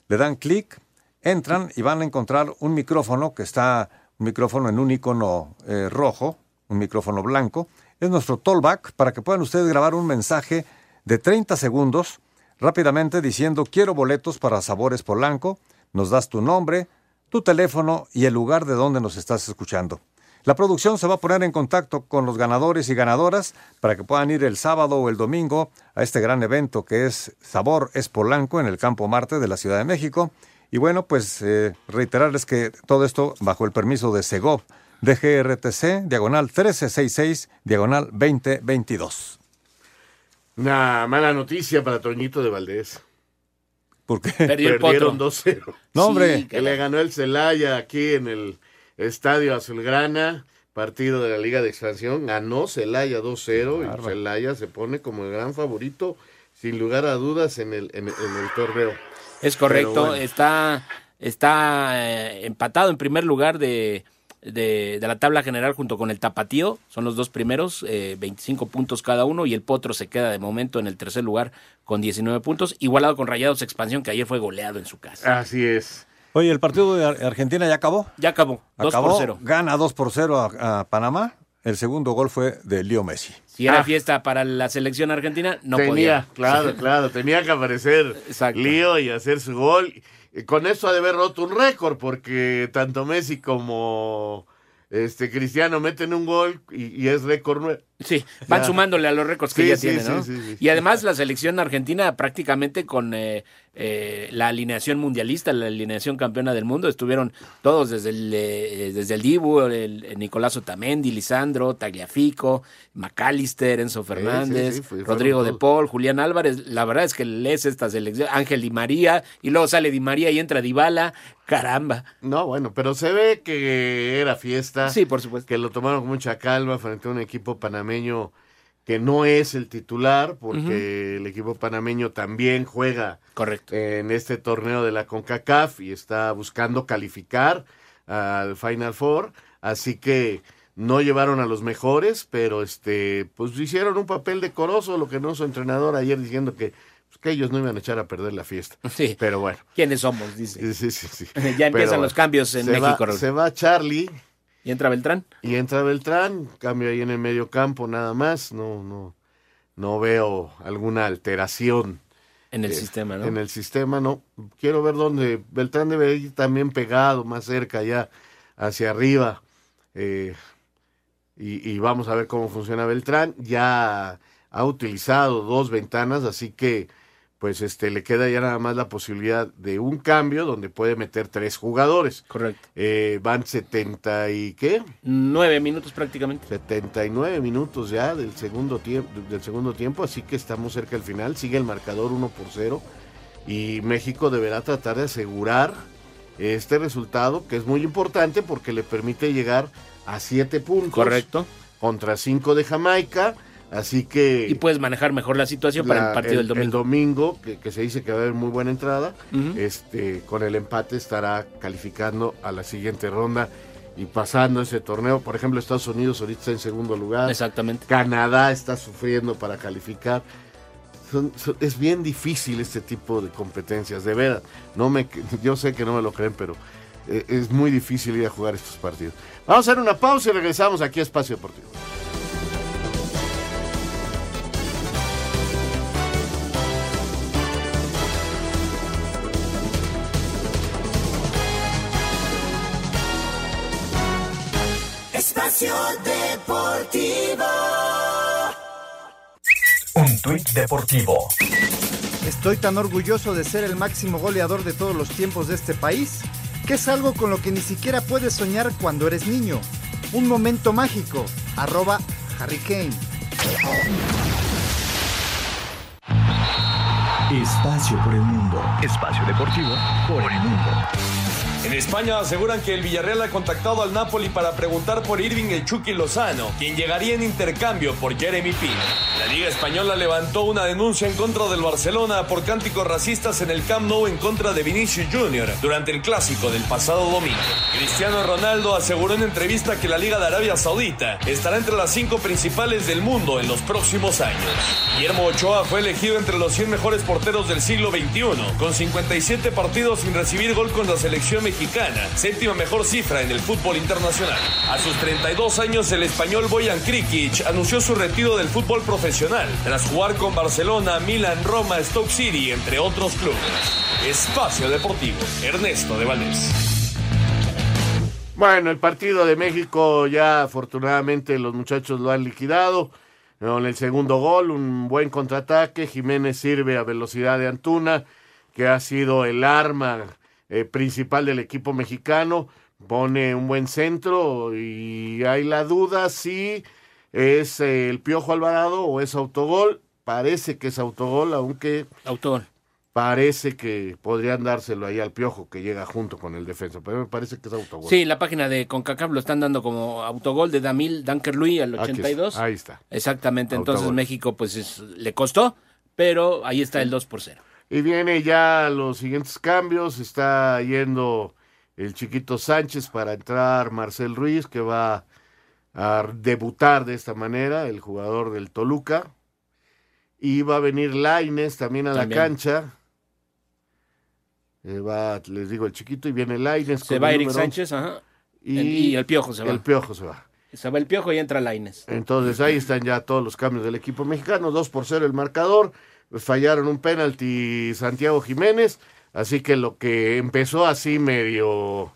Le dan clic, entran y van a encontrar un micrófono que está, un micrófono en un icono eh, rojo, un micrófono blanco. Es nuestro tollback para que puedan ustedes grabar un mensaje de 30 segundos rápidamente diciendo quiero boletos para Sabores Polanco, nos das tu nombre, tu teléfono y el lugar de donde nos estás escuchando. La producción se va a poner en contacto con los ganadores y ganadoras para que puedan ir el sábado o el domingo a este gran evento que es Sabor es Polanco en el Campo Marte de la Ciudad de México. Y bueno, pues eh, reiterarles que todo esto bajo el permiso de Segov, DGRTC, diagonal 1366, diagonal 2022. Una mala noticia para Toñito de Valdés. ¿Por qué? Perdió el Perdieron potro. 2-0. No, hombre. Que le ganó el Celaya aquí en el Estadio Azulgrana, partido de la Liga de Expansión. Ganó Celaya 2-0 y. Celaya se pone como el gran favorito, sin lugar a dudas, en el, en, en el torneo. Es correcto, Pero bueno. está, está eh, empatado en primer lugar de, de, de la tabla general junto con el Tapatío, son los dos primeros, eh, 25 puntos cada uno, y el Potro se queda de momento en el tercer lugar con 19 puntos, igualado con Rayados Expansión, que ayer fue goleado en su casa. Así es. Oye, ¿el partido de Ar- Argentina ya acabó? Ya acabó, 2 Acabó, por 0. gana 2 por 0 a, a Panamá. El segundo gol fue de Leo Messi. Si era Ah. fiesta para la selección argentina, no tenía, podía. claro, claro, tenía que aparecer Exacto. Lío y hacer su gol. Y Con eso ha de haber roto un récord, porque tanto Messi como este Cristiano meten un gol y, y es récord nuevo. Sí, van Ya. sumándole a los récords que Sí, ya sí, tiene, ¿no? sí, sí. Y además la selección argentina prácticamente con eh, eh, la alineación mundialista, la alineación campeona del mundo, estuvieron todos desde el, eh, desde el Dibu, el, el Nicolás Otamendi, Lisandro, Tagliafico, McAllister, Enzo Fernández, fue- Rodrigo de. Paul, Julián Álvarez. La verdad es que lees esta selección, Ángel Di María, y luego sale Di María y entra Dybala. Caramba. No, bueno, pero se ve que era fiesta. Sí, por supuesto. Que lo tomaron con mucha calma frente a un equipo panameño que no es el titular, porque el equipo panameño también juega Correcto. en este torneo de la CONCACAF y está buscando calificar al Final Four, así que no llevaron a los mejores, pero este pues hicieron un papel decoroso, lo que no su entrenador ayer diciendo que pues, que ellos no iban a echar a perder la fiesta. Sí. Pero bueno. ¿Quiénes somos? Dice. Sí, sí, sí. Ya empiezan los cambios en se va- México, Raúl. se va Charlie. ¿Y entra Beltrán? Y entra Beltrán, cambio ahí en el medio campo nada más, no, no, no veo alguna alteración. En el eh, sistema, ¿no? En el sistema, no. Quiero ver dónde Beltrán debe ir también pegado, más cerca ya, hacia arriba. eh, y, y vamos a ver cómo funciona Beltrán. Ya ha utilizado dos ventanas, así que pues este le queda ya nada más la posibilidad de un cambio donde puede meter tres jugadores. Correcto. Eh, van 70 y qué? Nueve minutos prácticamente. 79 minutos ya del segundo tiempo, del segundo tiempo, así que estamos cerca del final. Sigue el marcador 1 por 0 y México deberá tratar de asegurar este resultado que es muy importante porque le permite llegar a 7 puntos. Correcto. Contra 5 de Jamaica, así que Y puedes manejar mejor la situación para el partido del domingo. El domingo, que, que se dice que va a haber muy buena entrada, este, con el empate estará calificando a la siguiente ronda y pasando ese torneo. Por ejemplo, Estados Unidos ahorita está en segundo lugar. Exactamente. Canadá está sufriendo para calificar. Son- son- es bien difícil este tipo de competencias, de verdad. No me, yo sé que no me lo creen, pero eh, es muy difícil ir a jugar estos partidos. Vamos a hacer una pausa y regresamos aquí a Espacio Deportivo. Tuit deportivo. Estoy tan orgulloso de ser el máximo goleador de todos los tiempos de este país, que es algo con lo que ni siquiera puedes soñar cuando eres niño. Un momento mágico. Arroba Harry Kane. Espacio por el mundo. Espacio deportivo por el mundo. En España aseguran que el Villarreal ha contactado al Napoli para preguntar por Irving el Chucky Lozano, quien llegaría en intercambio por Jeremy Pino. La Liga Española levantó una denuncia en contra del Barcelona por cánticos racistas en el Camp Nou en contra de Vinicius Jr. durante el clásico del pasado domingo. Cristiano Ronaldo aseguró en entrevista que la Liga de Arabia Saudita estará entre las cinco principales del mundo en los próximos años. Guillermo Ochoa fue elegido entre los 100 mejores porteros del siglo XXI, con 57 partidos sin recibir gol con la selección séptima mejor cifra en el fútbol internacional. A sus 32 años, el español Boyan Krikic anunció su retiro del fútbol profesional, tras jugar con Barcelona, Milan, Roma, Stoke City, entre otros clubes. Espacio Deportivo, Ernesto de Valdés. Bueno, el partido de México ya afortunadamente los muchachos lo han liquidado. Con el segundo gol, un buen contraataque. Jiménez sirve a velocidad de Antuna, que ha sido el arma eh, principal del equipo mexicano. Pone un buen centro y hay la duda si es eh, el Piojo Alvarado o es autogol. Parece que es autogol, aunque Autogol. parece que podrían dárselo ahí al Piojo que llega junto con el defensa. Pero me parece que es autogol. Sí, la página de CONCACAF lo están dando como autogol de Damil Dunkerlui al Aquí está, 82. ahí está. Exactamente, entonces. México pues es- le costó, pero ahí está el 2 por 0. Y viene ya los siguientes cambios. Está yendo el chiquito Sánchez para entrar Marcel Ruiz, que va a debutar de esta manera, el jugador del Toluca. Y va a venir Laines también a También. la cancha. Eh, va, les digo, el chiquito y viene Laines. Se va Eric Sánchez, ajá. Y, El- y el Piojo se va. El Piojo se va. Se va el Piojo y entra Laines. Entonces ahí están ya todos los cambios del equipo mexicano, 2 por 0 el marcador, fallaron un penalti Santiago Jiménez, así que lo que empezó así medio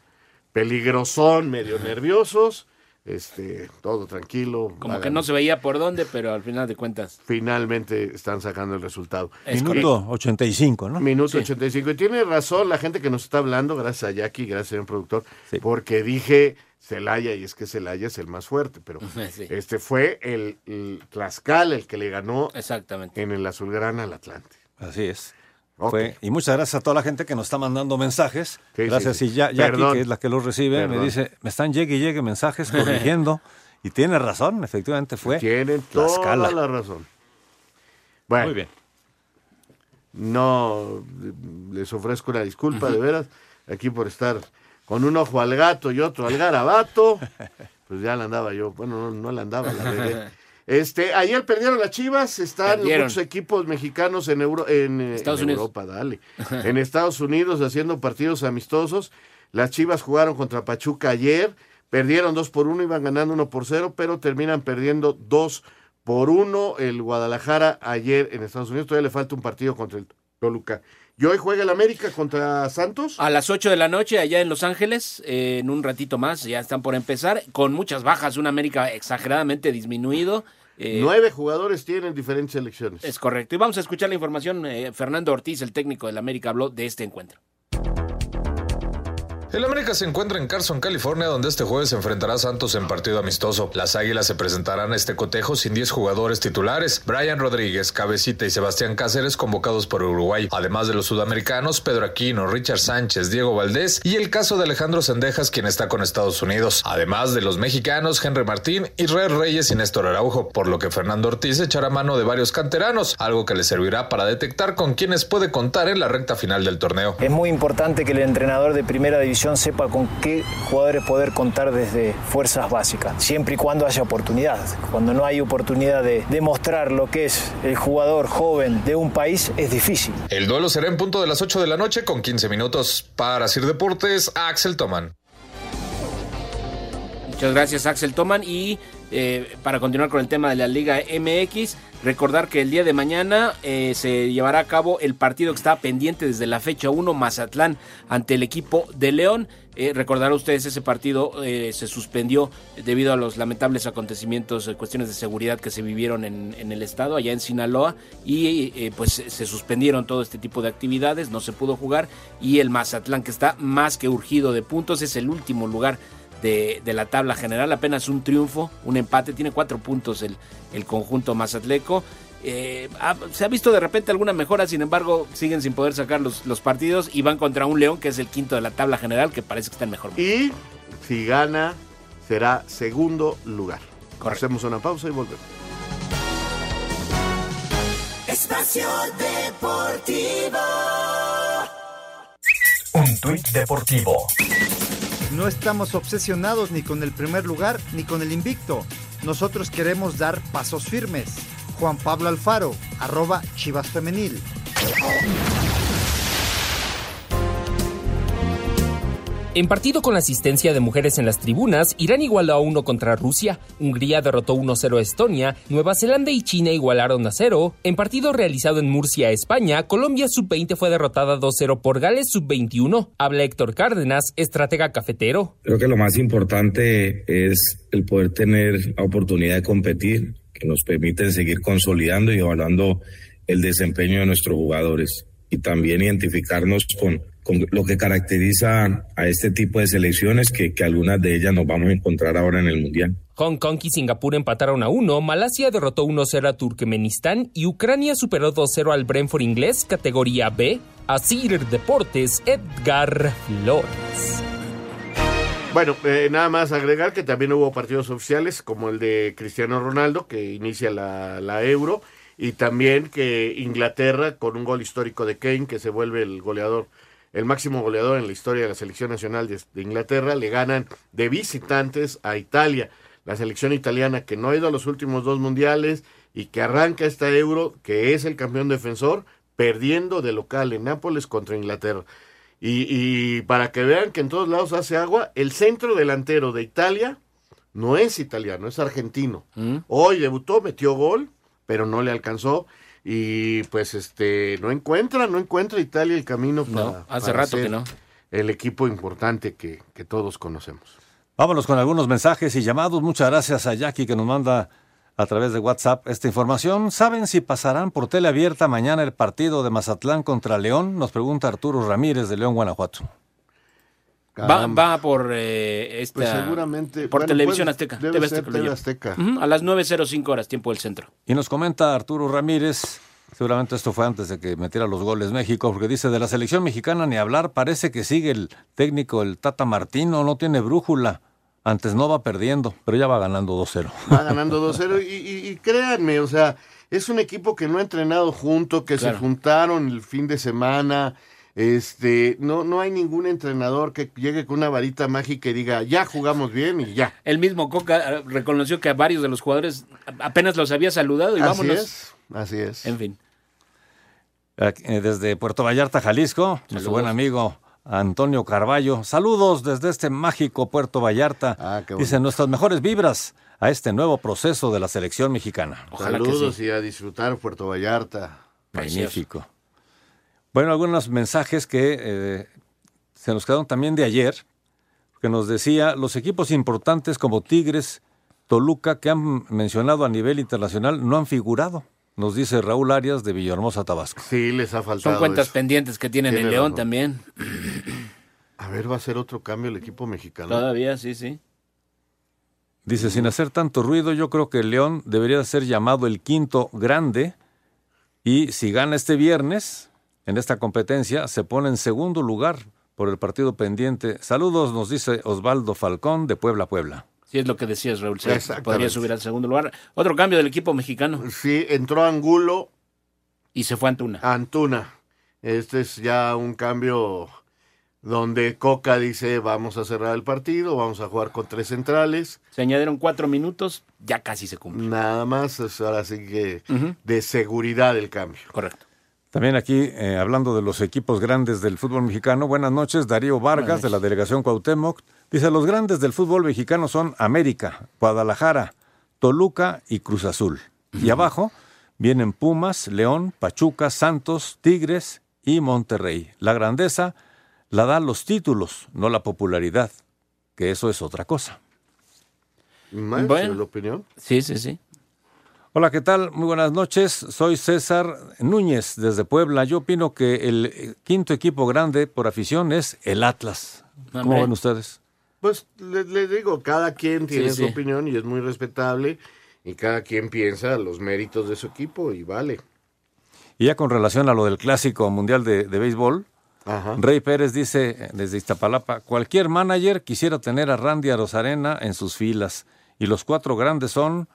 peligrosón, medio nerviosos, este, todo tranquilo. Como que no se veía por dónde, pero al final de cuentas. Finalmente están sacando el resultado. Minuto 85, ¿no? Minuto 85. Y tiene razón la gente que nos está hablando, gracias a Jackie, gracias señor productor, porque dije Celaya y es que Celaya es el más fuerte, pero Sí. este fue el, el Tlaxcala el que le ganó Exactamente. en el Azulgrana al Atlante. Así es. Fue- y muchas gracias a toda la gente que nos está mandando mensajes. Sí, gracias. sí. Y ya, Jackie, Perdón. que es la que los recibe, Perdón. me dice, me están llegue y llegue mensajes corrigiendo. y tiene razón, efectivamente fue. Tienen Tlaxcala. toda la razón. Bueno, Muy bien. no les ofrezco una disculpa, de veras, aquí por estar con un ojo al gato y otro al garabato. Pues ya la andaba yo. Bueno, no, no la andaba, la regué. Este, ayer perdieron las Chivas, están Perdieron. muchos equipos mexicanos en, Euro- en, eh, Estados en Unidos. Europa, dale. en Estados Unidos haciendo partidos amistosos. Las Chivas jugaron contra Pachuca ayer, perdieron 2 por 1, iban ganando 1 por 0, pero terminan perdiendo 2 por 1 el Guadalajara ayer en Estados Unidos. Todavía le falta un partido contra el Toluca. Y hoy juega el América contra Santos. A las 8 de la noche, allá en Los Ángeles, eh, en un ratito más, ya están por empezar, con muchas bajas, un América exageradamente disminuido. eh, Nueve jugadores tienen diferentes selecciones. Es correcto. Y vamos a escuchar la información. eh, Fernando Ortiz, el técnico del América, habló de este encuentro. El América se encuentra en Carson, California, donde este jueves se enfrentará a Santos en partido amistoso. Las Águilas se presentarán a este cotejo sin 10 jugadores titulares. Brian Rodríguez, Cabecita y Sebastián Cáceres convocados por Uruguay. Además de los sudamericanos, Pedro Aquino, Richard Sánchez, Diego Valdés y el caso de Alejandro Sendejas, quien está con Estados Unidos. Además de los mexicanos, Henry Martín, Israel Reyes y Néstor Araujo, por lo que Fernando Ortiz echará mano de varios canteranos, algo que le servirá para detectar con quienes puede contar en la recta final del torneo. Es muy importante que el entrenador de primera división sepa con qué jugadores poder contar desde fuerzas básicas, siempre y cuando haya oportunidad. Cuando no hay oportunidad de demostrar lo que es el jugador joven de un país, es difícil. El duelo será en punto de las 8 de la noche con 15 minutos. Para Sir Deportes, Axel Toman. Muchas gracias, Axel Toman. Y eh, para continuar con el tema de la Liga MX, recordar que el día de mañana eh, se llevará a cabo el partido que estaba pendiente desde la fecha 1, Mazatlán, ante el equipo de León. Eh, recordarán ustedes, ese partido eh, se suspendió debido a los lamentables acontecimientos, eh, cuestiones de seguridad que se vivieron en, en el estado, allá en Sinaloa, y pues se suspendieron todo este tipo de actividades, no se pudo jugar, y el Mazatlán, que está más que urgido de puntos, es el último lugar de, de la tabla general, apenas un triunfo, un empate, tiene cuatro puntos el, el conjunto mazatleco. Eh, ha- se ha visto de repente alguna mejora, sin embargo, siguen sin poder sacar los, los partidos y van contra un León que es el quinto de la tabla general, que parece que está en mejor. Y si gana, será segundo lugar. Hacemos una pausa y volvemos. Espacio Deportivo. Un tuit deportivo. No estamos obsesionados ni con el primer lugar ni con el invicto. Nosotros queremos dar pasos firmes. Juan Pablo Alfaro, arroba Chivas Femenil. En partido con la asistencia de mujeres en las tribunas, Irán igualó a 1 contra Rusia, Hungría derrotó 1-0 a Estonia, Nueva Zelanda y China igualaron a 0. En partido realizado en Murcia, España, Colombia sub-20 fue derrotada 2-0 por Gales sub-21. Habla Héctor Cárdenas, estratega cafetero. Creo que lo más importante es el poder tener la oportunidad de competir, que nos permite seguir consolidando y evaluando el desempeño de nuestros jugadores y también identificarnos con, con lo que caracteriza a este tipo de selecciones, que, que algunas de ellas nos vamos a encontrar ahora en el Mundial. Hong Kong y Singapur empataron a 1, Malasia derrotó 1-0 a Turkmenistán y Ucrania superó 2-0 al Brentford inglés, categoría B. Asir Deportes, Edgar Flores. Bueno, eh, nada más agregar que también hubo partidos oficiales como el de Cristiano Ronaldo, que inicia la, la Euro, y también que Inglaterra, con un gol histórico de Kane, que se vuelve el goleador, el máximo goleador en la historia de la selección nacional de, de Inglaterra, le ganan de visitantes a Italia. La selección italiana que no ha ido a los últimos dos mundiales y que arranca esta Euro, que es el campeón defensor, perdiendo de local en Nápoles contra Inglaterra. Y, y para que vean que en todos lados hace agua, el centro delantero de Italia no es italiano, es argentino. Hoy debutó, metió gol, pero no le alcanzó. Y pues este no encuentra, no encuentra Italia el camino para, No, hace para rato ser que no. El equipo importante que, que todos conocemos. Vámonos con algunos mensajes y llamados. Muchas gracias a Jackie que nos manda a través de WhatsApp esta información. ¿Saben si pasarán por tele abierta mañana el partido de Mazatlán contra León? Nos pregunta Arturo Ramírez de León, Guanajuato. Va, va, por eh, esta. Pues seguramente. Por bueno, televisión azteca. debe TV ser Azteca TV. Azteca. Ujú, A las 9.05 horas, tiempo del centro. Y nos comenta Arturo Ramírez, seguramente esto fue antes de que metiera los goles México, porque dice, de la selección mexicana ni hablar, parece que sigue el técnico, el Tata Martino, no tiene brújula. Antes no va perdiendo, pero ya va ganando 2-0. Va ganando 2-0 y, y- y créanme, o sea, es un equipo que no ha entrenado junto, que Claro. se juntaron el fin de semana. Este, no, no hay ningún entrenador que llegue con una varita mágica y diga, ya jugamos bien y ya. El mismo Coca eh, reconoció que a varios de los jugadores apenas los había saludado y Así vámonos. es, así es. En fin. Eh, Desde Puerto Vallarta, Jalisco, nuestro buen amigo Antonio Carballo. Saludos desde este mágico Puerto Vallarta. Ah, qué Dice nuestras mejores vibras a este nuevo proceso de la selección mexicana. Saludos y a disfrutar Puerto Vallarta. Magnífico. Bueno, algunos mensajes que eh, se nos quedaron también de ayer, que nos decía los equipos importantes como Tigres, Toluca, que han mencionado a nivel internacional, no han figurado, nos dice Raúl Arias de Villahermosa, Tabasco. Sí, les ha faltado. Son cuentas eso. pendientes que tienen Tiene en León razón. también. A ver, va a ser otro cambio el equipo mexicano. Todavía, sí, sí. Dice, sin hacer tanto ruido, yo creo que el León debería ser llamado el quinto grande y si gana este viernes en esta competencia, se pone en segundo lugar por el partido pendiente. Saludos, nos dice Osvaldo Falcón de Puebla, Puebla. Sí, es lo que decías, Raúl. sí, Exactamente. podría subir al segundo lugar. Otro cambio del equipo mexicano. Sí, entró Angulo. Y se fue Antuna. Antuna. Este es ya un cambio donde Coca dice vamos a cerrar el partido, vamos a jugar con tres centrales. Se añadieron cuatro minutos, ya casi se cumple. Nada más, ahora sí que de seguridad el cambio. Correcto. También aquí, eh, hablando de los equipos grandes del fútbol mexicano, buenas noches, Darío Vargas de la delegación Cuauhtémoc. Dice, los grandes del fútbol mexicano son América, Guadalajara, Toluca y Cruz Azul. Y abajo vienen Pumas, León, Pachuca, Santos, Tigres y Monterrey. La grandeza la dan los títulos, no la popularidad, que eso es otra cosa. ¿Más Bueno. la opinión? Sí, sí, sí. Hola, ¿qué tal? Muy buenas noches. Soy César Núñez desde Puebla. Yo opino que el eh, quinto equipo grande por afición es el Atlas. ¿Cómo Hombre. ven ustedes? Pues les le digo, cada quien tiene Sí, su sí. opinión y es muy respetable y cada quien piensa los méritos de su equipo y vale. Y ya con relación a lo del clásico mundial de, de béisbol, Ajá. Rey Pérez dice eh, desde Iztapalapa, cualquier manager quisiera tener a Randy Arozarena en sus filas. Y los cuatro grandes son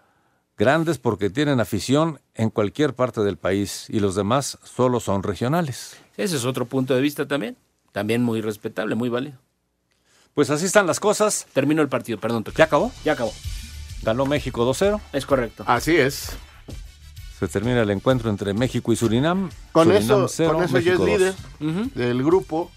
grandes porque tienen afición en cualquier parte del país y los demás solo son regionales. Ese es otro punto de vista también. También muy respetable, muy válido. Pues así están las cosas. Terminó el partido, perdón. ¿Ya acabó? Ya acabó. Ganó México 2-0. Es correcto. Así es. Se termina el encuentro entre México y Surinam. Con Surinam eso, con eso ya es líder del grupo.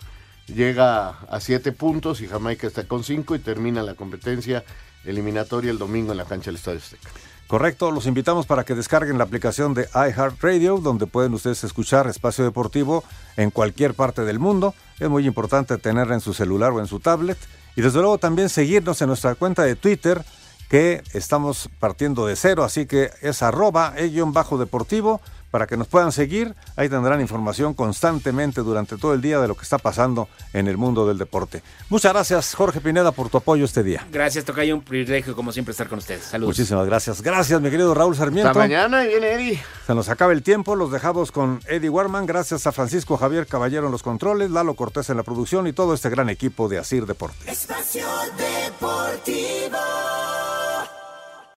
Llega a siete puntos y Jamaica está con cinco y termina la competencia eliminatoria el domingo en la cancha del Estadio Azteca. Correcto, los invitamos para que descarguen la aplicación de iHeartRadio, donde pueden ustedes escuchar Espacio Deportivo en cualquier parte del mundo. Es muy importante tenerla en su celular o en su tablet. Y desde luego también seguirnos en nuestra cuenta de Twitter, que estamos partiendo de cero, así que es arroba e-bajo deportivo para que nos puedan seguir. Ahí tendrán información constantemente durante todo el día de lo que está pasando en el mundo del deporte. Muchas gracias, Jorge Pineda, por tu apoyo este día. Gracias, Tocayo. Un privilegio, como siempre, estar con ustedes. Saludos. Muchísimas gracias. Gracias, mi querido Raúl Sarmiento. Hasta mañana y viene Eddie. Se nos acaba el tiempo, los dejamos con Eddie Warman, gracias a Francisco Javier Caballero en los controles, Lalo Cortés en la producción y todo este gran equipo de Asir Deportes. Espacio Deportivo.